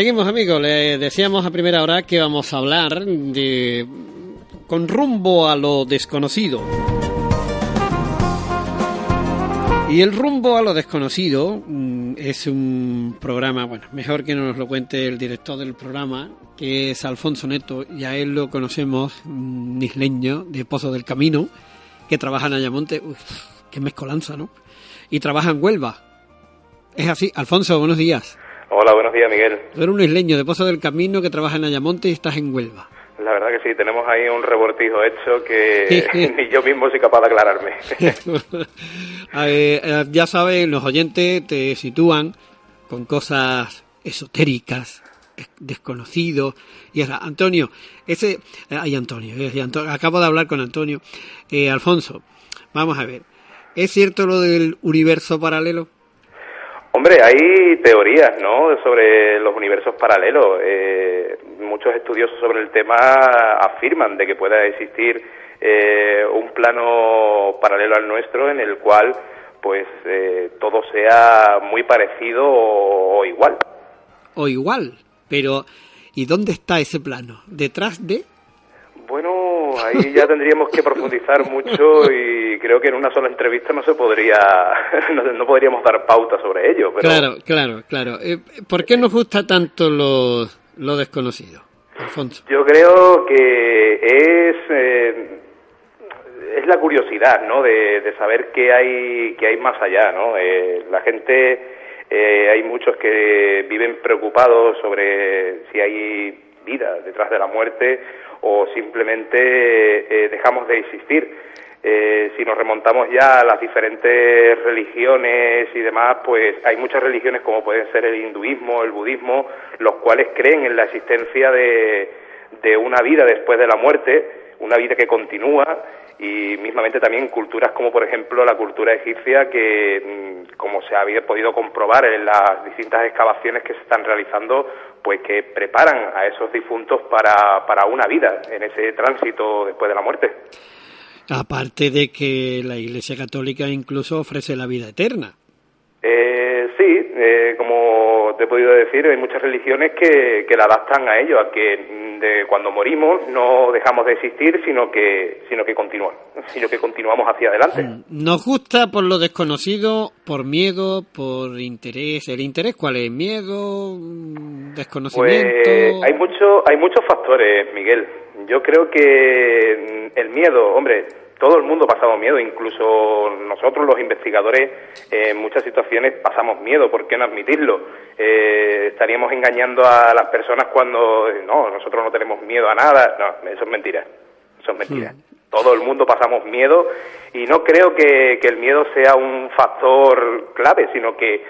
seguimos amigos, le decíamos a primera hora que vamos a hablar de con rumbo a lo desconocido. Y el rumbo a lo desconocido mm, es un programa, bueno, mejor que no nos lo cuente el director del programa, que es Alfonso Neto, y a él lo conocemos, un isleño de Pozo del Camino, que trabaja en Ayamonte, Uf, qué mezcolanza, ¿no? Y trabaja en Huelva. Es así, Alfonso, buenos días. Hola, buenos días, Miguel. Tú eres un isleño de Pozo del Camino que trabaja en Ayamonte y estás en Huelva. La verdad que sí, tenemos ahí un rebortijo hecho que ni yo mismo soy capaz de aclararme. eh, ya saben, los oyentes te sitúan con cosas esotéricas, desconocidos. Y ahora, Antonio, ese. Ay, Antonio, Antonio, acabo de hablar con Antonio. Eh, Alfonso, vamos a ver. ¿Es cierto lo del universo paralelo? Hombre, hay teorías, ¿no? Sobre los universos paralelos. Eh, muchos estudiosos sobre el tema afirman de que pueda existir eh, un plano paralelo al nuestro en el cual, pues, eh, todo sea muy parecido o, o igual. O igual, pero ¿y dónde está ese plano? ¿Detrás de? Bueno, ahí ya tendríamos que profundizar mucho y creo que en una sola entrevista no se podría, no, podríamos dar pauta sobre ello. Pero... Claro, claro, claro. Eh, ¿Por qué nos gusta tanto lo, lo desconocido, Alfonso? Yo creo que es eh, es la curiosidad, ¿no? De, de, saber qué hay qué hay más allá, ¿no? Eh, la gente eh, hay muchos que viven preocupados sobre si hay vida detrás de la muerte o simplemente eh, dejamos de existir. Eh, si nos remontamos ya a las diferentes religiones y demás, pues hay muchas religiones como pueden ser el hinduismo, el budismo, los cuales creen en la existencia de, de una vida después de la muerte, una vida que continúa y mismamente también culturas como por ejemplo la cultura egipcia que mm, como se había podido comprobar en las distintas excavaciones que se están realizando pues que preparan a esos difuntos para, para una vida en ese tránsito después de la muerte. Aparte de que la Iglesia Católica incluso ofrece la vida eterna. Eh, sí, eh, como te he podido decir, hay muchas religiones que, que la adaptan a ello, a que de cuando morimos no dejamos de existir, sino que, sino que continúa, sino que continuamos hacia adelante. ¿Nos gusta por lo desconocido, por miedo, por interés? ¿El interés cuál es? ¿Miedo? ¿Desconocimiento? Pues hay, mucho, hay muchos factores, Miguel. Yo creo que el miedo, hombre, todo el mundo pasamos miedo, incluso nosotros los investigadores en muchas situaciones pasamos miedo, ¿por qué no admitirlo? Eh, estaríamos engañando a las personas cuando no, nosotros no tenemos miedo a nada, no, eso es mentira, eso es mentira. Hmm. Todo el mundo pasamos miedo y no creo que, que el miedo sea un factor clave, sino que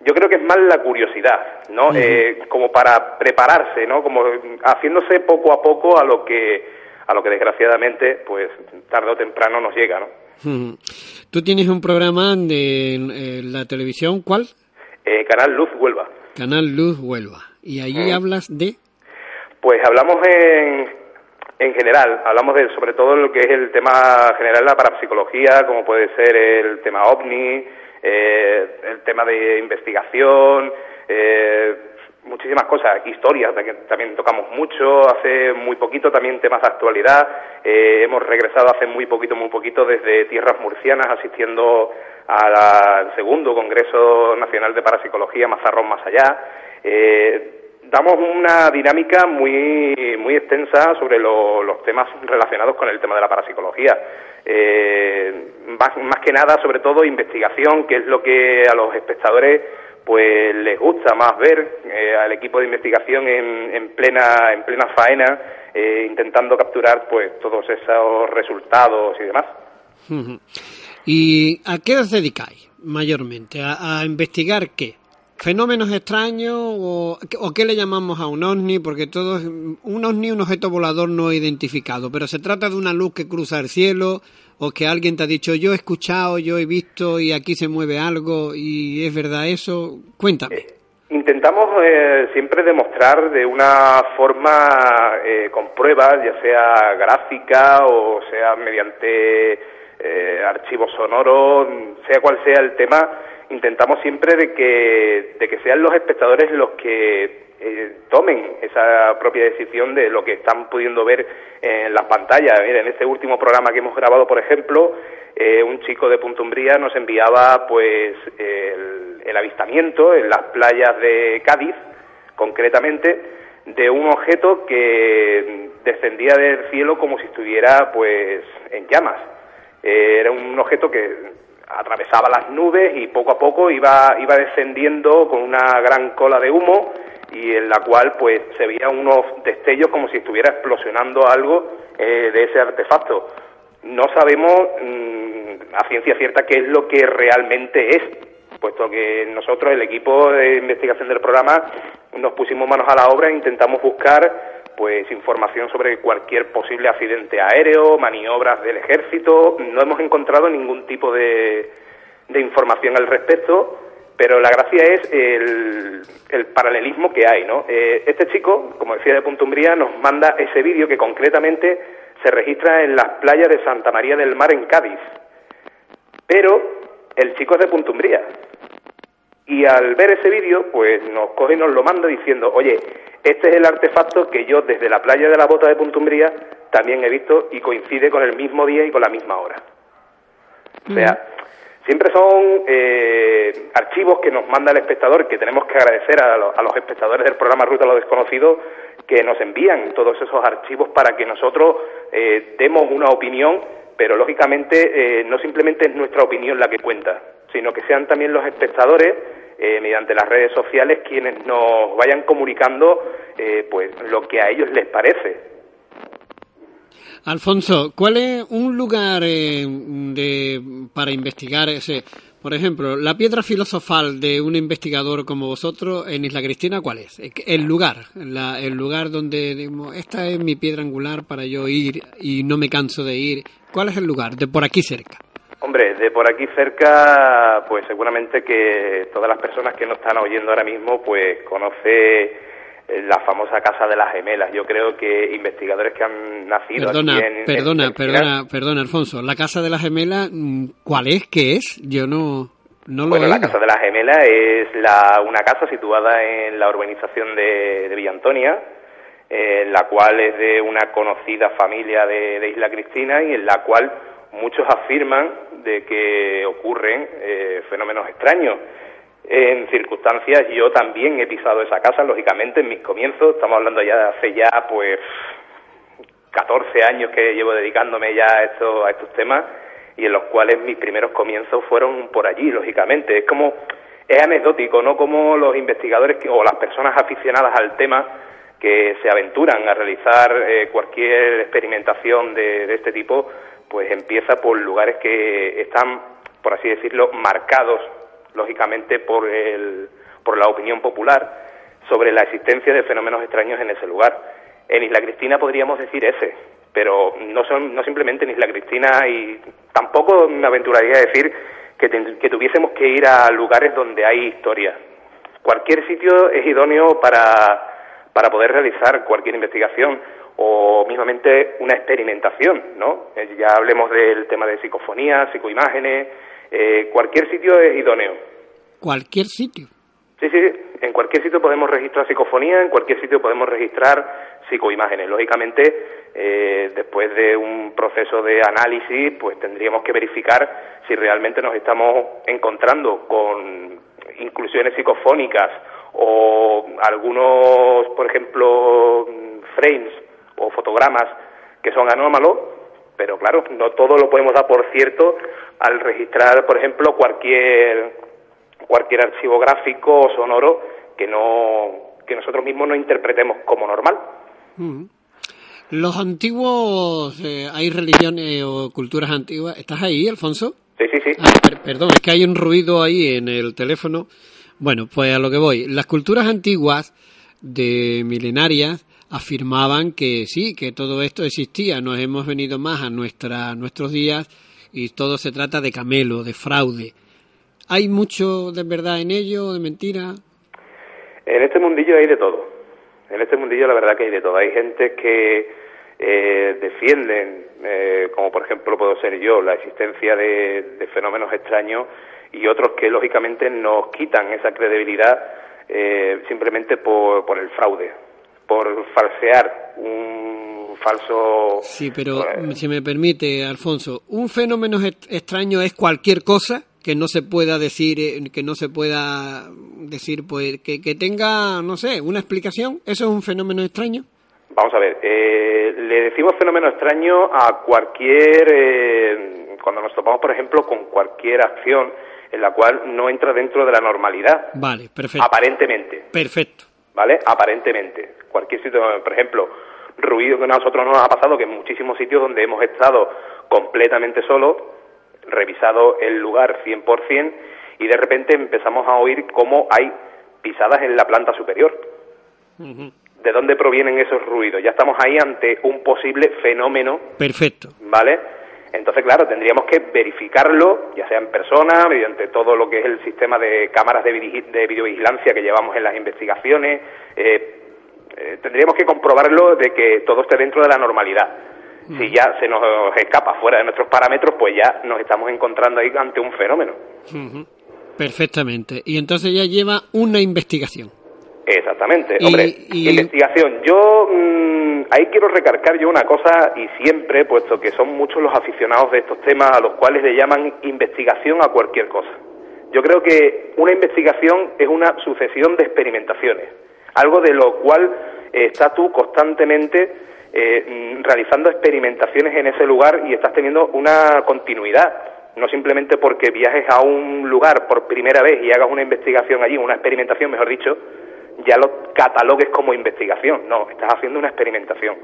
yo creo que es más la curiosidad, ¿no? eh, como para prepararse, ¿no? Como haciéndose poco a poco a lo que a lo que desgraciadamente, pues tarde o temprano nos llega, ¿no? Tú tienes un programa de eh, la televisión, ¿cuál? Eh, Canal Luz Huelva. Canal Luz Huelva. ¿Y allí hablas de? Pues hablamos en, en general, hablamos de sobre todo lo que es el tema general de la parapsicología, como puede ser el tema ovni, eh, el tema de investigación, eh, muchísimas cosas, historias, también tocamos mucho, hace muy poquito también temas de actualidad, eh, hemos regresado hace muy poquito, muy poquito desde tierras murcianas asistiendo al segundo Congreso Nacional de Parapsicología, Mazarrón más allá. Eh, damos una dinámica muy, muy extensa sobre los temas relacionados con el tema de la parapsicología. Eh, más, más que nada, sobre todo, investigación, que es lo que a los espectadores pues les gusta más ver eh, al equipo de investigación en, en, plena en plena faena eh, intentando capturar pues todos esos resultados y demás. ¿Y a qué os dedicáis mayormente? ¿A, investigar qué? ¿Fenómenos extraños o, o, qué le llamamos a un ovni? Porque todo un ovni, un objeto volador no identificado, pero se trata de una luz que cruza el cielo o que alguien te ha dicho yo he escuchado, yo he visto y aquí se mueve algo y es verdad eso. Cuéntame. Eh, intentamos eh, siempre demostrar de una forma eh, con pruebas, ya sea gráfica o sea mediante eh, archivos sonoros, sea cual sea el tema, intentamos siempre de que, de que sean los espectadores los que eh, tomen esa propia decisión de lo que están pudiendo ver en las pantallas. En este último programa que hemos grabado, por ejemplo, eh, un chico de Puntumbría nos enviaba pues el, el avistamiento en las playas de Cádiz, concretamente, de un objeto que descendía del cielo como si estuviera pues en llamas. Eh, era un objeto que atravesaba las nubes y poco a poco iba, iba descendiendo con una gran cola de humo y en la cual pues se veían unos destellos como si estuviera explosionando algo eh, de ese artefacto. No sabemos mm, a ciencia cierta qué es lo que realmente es, puesto que nosotros, el equipo de investigación del programa, nos pusimos manos a la obra e intentamos buscar pues información sobre cualquier posible accidente aéreo, maniobras del ejército. No hemos encontrado ningún tipo de, de información al respecto, pero la gracia es el, el paralelismo que hay, ¿no? Eh, este chico, como decía de Puntumbría, nos manda ese vídeo que concretamente se registra en las playas de Santa María del Mar en Cádiz. Pero el chico es de Puntumbría. Y al ver ese vídeo, pues nos coge y nos lo manda diciendo, oye, este es el artefacto que yo desde la playa de la Bota de Puntumbría también he visto y coincide con el mismo día y con la misma hora. O sea, siempre son eh, archivos que nos manda el espectador, que tenemos que agradecer a, los espectadores del programa Ruta a lo Desconocido, que nos envían todos esos archivos para que nosotros eh, demos una opinión, pero lógicamente eh, no simplemente es nuestra opinión la que cuenta, sino que sean también los espectadores eh, mediante las redes sociales quienes nos vayan comunicando eh, pues lo que a ellos les parece. Alfonso, ¿cuál es un lugar eh, de, para investigar ese? Por ejemplo, la piedra filosofal de un investigador como vosotros en Isla Cristina, ¿cuál es? El lugar, el lugar donde digamos, esta es mi piedra angular para yo ir y no me canso de ir. ¿Cuál es el lugar? De por aquí cerca. Hombre, de por aquí cerca, pues seguramente que todas las personas que nos están oyendo ahora mismo, pues conoce eh, la famosa Casa de las Gemelas. Yo creo que investigadores que han nacido perdona, aquí en... Perdona, perdona, perdona, Alfonso. ¿La Casa de las Gemelas mm, cuál es? ¿Qué es? Yo no, no lo bueno, he la Casa de las Gemelas es la, una casa situada en la urbanización de, de Villa Antonia, eh, la cual es de una conocida familia de, de Isla Cristina y en la cual muchos afirman de que ocurren eh, fenómenos extraños. En circunstancias, yo también he pisado esa casa, lógicamente, en mis comienzos, estamos hablando ya de hace ya, pues, 14 años que llevo dedicándome ya a, esto, a estos temas y en los cuales mis primeros comienzos fueron por allí, lógicamente. Es como, es anecdótico, ¿no? Como los investigadores o las personas aficionadas al tema que se aventuran a realizar eh, cualquier experimentación de, de este tipo, pues empieza por lugares que están, por así decirlo, marcados, lógicamente, por, el, por la opinión popular sobre la existencia de fenómenos extraños en ese lugar. En Isla Cristina podríamos decir ese, pero no, son, no simplemente en Isla Cristina y tampoco me aventuraría a decir que, que tuviésemos que ir a lugares donde hay historia. Cualquier sitio es idóneo para, para poder realizar cualquier investigación o mismamente una experimentación, ¿no? Eh, ya hablemos del tema de psicofonía, psicoimágenes, eh, cualquier sitio es idóneo. ¿Cualquier sitio? Sí, sí, en cualquier sitio podemos registrar psicofonía, en cualquier sitio podemos registrar psicoimágenes. Lógicamente, eh, después de un proceso de análisis, pues tendríamos que verificar si realmente nos estamos encontrando con inclusiones psicofónicas o algunos, por ejemplo, frames o fotogramas que son anómalos, pero claro, no todo lo podemos dar por cierto al registrar, por ejemplo, cualquier cualquier archivo gráfico o sonoro que no que nosotros mismos no interpretemos como normal. Mm. Los antiguos, eh, hay religiones o culturas antiguas. ¿Estás ahí, Alfonso? Sí, sí, sí. Ah, perdón, es que hay un ruido ahí en el teléfono. Bueno, pues a lo que voy. Las culturas antiguas de milenarias afirmaban que sí, que todo esto existía. Nos hemos venido más a nuestra, nuestros días y todo se trata de camelo, de fraude. ¿Hay mucho de verdad en ello, de mentira? En este mundillo hay de todo. En este mundillo la verdad que hay de todo. Hay gente que eh, defienden, eh, como por ejemplo puedo ser yo, la existencia de, de fenómenos extraños y otros que lógicamente nos quitan esa credibilidad eh, simplemente por, por el fraude, por falsear un falso... Sí, pero si me permite, Alfonso, un fenómeno extraño es cualquier cosa que no se pueda decir, eh, que no se pueda decir, pues, que, que tenga, no sé, una explicación. ¿Eso es un fenómeno extraño? Vamos a ver, eh, le decimos fenómeno extraño a cualquier, eh, cuando nos topamos, por ejemplo, con cualquier acción en la cual no entra dentro de la normalidad. Vale, perfecto. Aparentemente. Perfecto. ¿Vale? Aparentemente. Cualquier sitio, por ejemplo, ruido que a nosotros nos ha pasado, que en muchísimos sitios donde hemos estado completamente solos, revisado el lugar 100%, y de repente empezamos a oír cómo hay pisadas en la planta superior. ¿De dónde provienen esos ruidos? Ya estamos ahí ante un posible fenómeno. Perfecto. ¿Vale? Entonces, claro, tendríamos que verificarlo, ya sea en persona, mediante todo lo que es el sistema de cámaras de, videovigilancia que llevamos en las investigaciones. Eh, eh, tendríamos que comprobarlo de que todo esté dentro de la normalidad. Si ya se nos escapa fuera de nuestros parámetros, pues ya nos estamos encontrando ahí ante un fenómeno. Perfectamente. Y entonces ya lleva una investigación. Exactamente, hombre, investigación. Yo mm, ahí quiero recargar yo una cosa y siempre, puesto que son muchos los aficionados de estos temas a los cuales le llaman investigación a cualquier cosa. Yo creo que una investigación es una sucesión de experimentaciones, algo de lo cual estás tú constantemente eh, mm, realizando experimentaciones en ese lugar y estás teniendo una continuidad no simplemente porque viajes a un lugar por primera vez y hagas una investigación allí, una experimentación, mejor dicho, ya lo catalogues como investigación. No, estás haciendo una experimentación.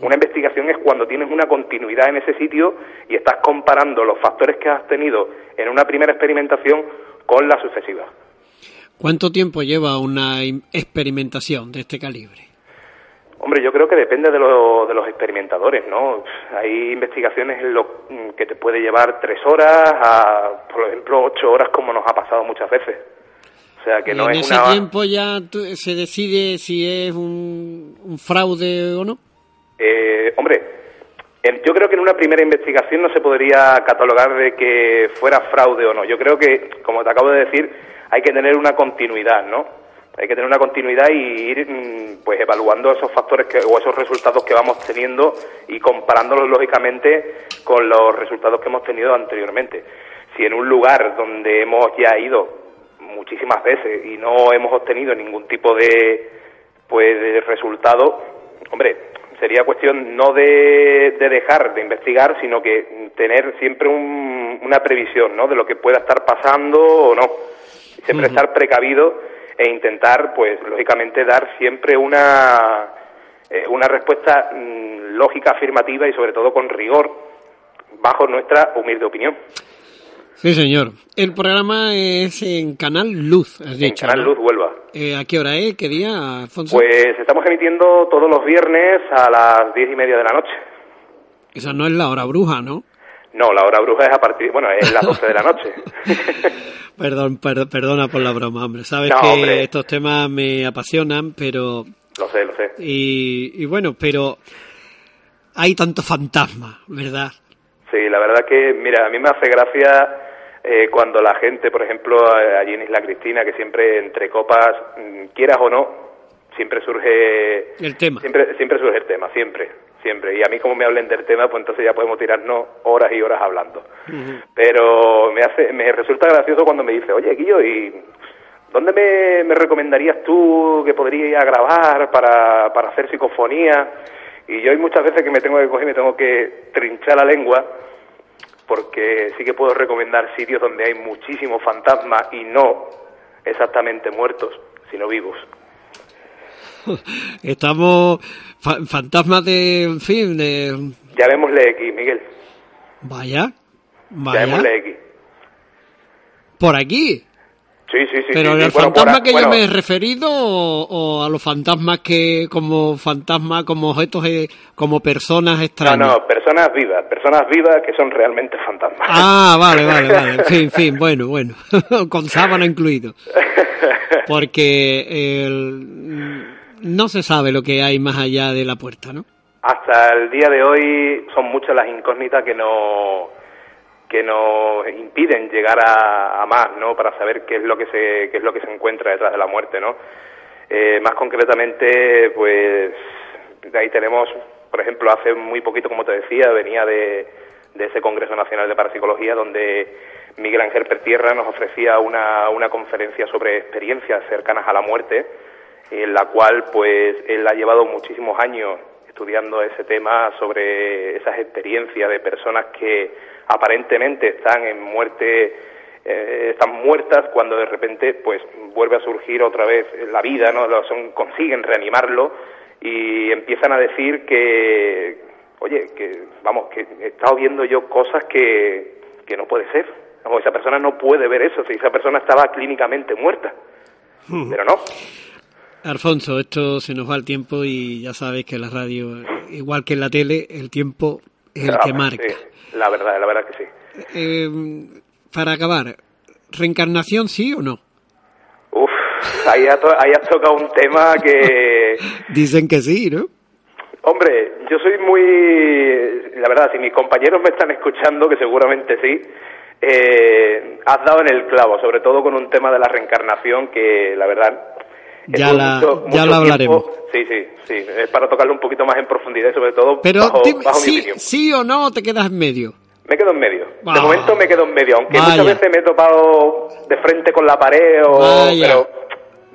Una investigación es cuando tienes una continuidad en ese sitio y estás comparando los factores que has tenido en una primera experimentación con la sucesiva. ¿Cuánto tiempo lleva una experimentación de este calibre? Hombre, yo creo que depende de, de los experimentadores, ¿no? Hay investigaciones en lo que te puede llevar tres horas a, por ejemplo, ocho horas, como nos ha pasado muchas veces. O sea, que no en ese tiempo ya se decide si es un, fraude o no. Eh, hombre, yo creo que en una primera investigación no se podría catalogar de que fuera fraude o no. Yo creo que, como te acabo de decir, hay que tener una continuidad, ¿no? Hay que tener una continuidad y ir mm, pues evaluando esos factores que, o esos resultados que vamos teniendo y comparándolos lógicamente con los resultados que hemos tenido anteriormente. Si en un lugar donde hemos ya ido muchísimas veces y no hemos obtenido ningún tipo de pues de resultado, hombre, sería cuestión no de, dejar de investigar, sino que tener siempre una previsión, ¿no? De lo que pueda estar pasando o no. Siempre estar precavido e intentar, pues, lógicamente, dar siempre una, eh, una respuesta mm, lógica, afirmativa y, sobre todo, con rigor, bajo nuestra humilde opinión. Sí, señor. El programa es en Canal Luz, has dicho. En Canal Luz, Huelva. Eh, ¿A qué hora es? ¿Qué día, Alfonso? Pues estamos emitiendo todos los viernes a las diez y media de la noche. Esa no es la hora bruja, ¿no? No, la hora bruja es a partir, bueno, es las doce de la noche. Perdón, perdona por la broma, hombre. Sabes que estos temas me apasionan, pero... Lo sé, lo sé. Y, y bueno, pero hay tanto fantasma, ¿verdad? Sí, la verdad que, mira, a mí me hace gracia eh, cuando la gente, por ejemplo, allí en Isla Cristina, que siempre entre copas, mm, quieras o no, siempre surge el tema. Siempre, siempre surge el tema, siempre, siempre. Y a mí como me hablen del tema, pues entonces ya podemos tirarnos horas y horas hablando. Pero me hace, me resulta gracioso cuando me dice, oye, Guillo, ¿y dónde me, me recomendarías tú que podría ir a grabar para, para hacer psicofonía? Y yo hay muchas veces que me tengo que coger y me tengo que trinchar la lengua porque sí que puedo recomendar sitios donde hay muchísimos fantasmas y no exactamente muertos, sino vivos. Estamos fantasmas de, en fin, de... Llamémosle X, Miguel. Vaya, vaya. Llamémosle X. ¿Por aquí? Sí, sí, sí. ¿Pero sí, el fantasma que yo me he referido o, a los fantasmas que como fantasmas, como objetos, eh, como personas extrañas? No, no, personas vivas, personas vivas que son realmente fantasmas. Ah, vale, vale, vale. En fin, fin, bueno, bueno. Con sábana incluido. Porque no se sabe lo que hay más allá de la puerta, ¿no? Hasta el día de hoy son muchas las incógnitas que no que nos impiden llegar a, más, ¿no? Para saber qué es lo que se qué es lo que se encuentra detrás de la muerte, ¿no? Eh, más concretamente, pues ahí tenemos, por ejemplo, hace muy poquito, como te decía, venía de, de ese Congreso Nacional de Parapsicología donde Miguel Ángel Pertierra nos ofrecía una, una conferencia sobre experiencias cercanas a la muerte, en la cual pues él ha llevado muchísimos años estudiando ese tema sobre esas experiencias de personas que aparentemente están en muerte eh, están muertas cuando de repente pues vuelve a surgir otra vez la vida no son consiguen reanimarlo y empiezan a decir que oye que vamos que he estado viendo yo cosas que que no puede ser. Esa persona no puede ver eso si esa persona estaba clínicamente muerta. Pero no Alfonso, esto se nos va el tiempo y ya sabes que la radio, igual que en la tele, el tiempo es el que marca. la verdad, la verdad que sí. Eh, para acabar, ¿reencarnación sí o no? Uf, ahí has, ahí has tocado un tema que... Dicen que sí, ¿no? Hombre, yo soy muy... La verdad, si mis compañeros me están escuchando, que seguramente sí, eh, has dado en el clavo, sobre todo con un tema de la reencarnación que, la verdad, ya, la, ya lo hablaremos. sí, sí, sí. Es para tocarlo un poquito más en profundidad y sobre todo Pero sí, sí o no te quedas en medio. Me quedo en medio. De ah. momento me quedo en medio, aunque muchas veces me he topado de frente con la pared o... Pero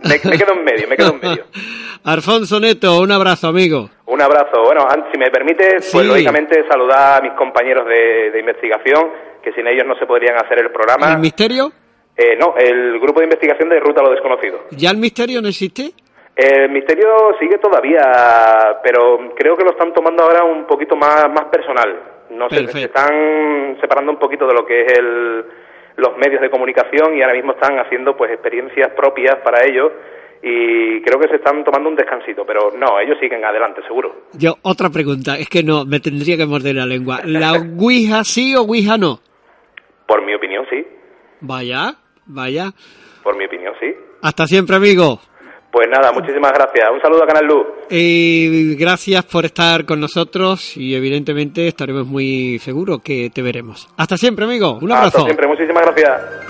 me, quedo en medio, me quedo en medio. Alfonso Neto, un abrazo, amigo. Un abrazo. Bueno, si me permite, pues lógicamente saludar a mis compañeros de, de investigación, que sin ellos no se podrían hacer el programa. ¿El misterio? Eh, no, el grupo de investigación de Ruta a lo Desconocido. ¿Ya el misterio no existe? El misterio sigue todavía, pero creo que lo están tomando ahora un poquito más, más personal. No sé, se están separando un poquito de lo que es el, los medios de comunicación y ahora mismo están haciendo pues experiencias propias para ellos y creo que se están tomando un descansito, pero no, ellos siguen adelante, seguro. Yo, otra pregunta, es que no, me tendría que morder la lengua. ¿La Ouija sí o Ouija no? Por mi opinión, sí. Vaya. Vaya. Por mi opinión, sí. Hasta siempre, amigo. Pues nada, muchísimas gracias. Un saludo a Canal Luz. Y gracias por estar con nosotros y evidentemente estaremos muy seguros que te veremos. Hasta siempre, amigo. Un abrazo. Hasta siempre, muchísimas gracias.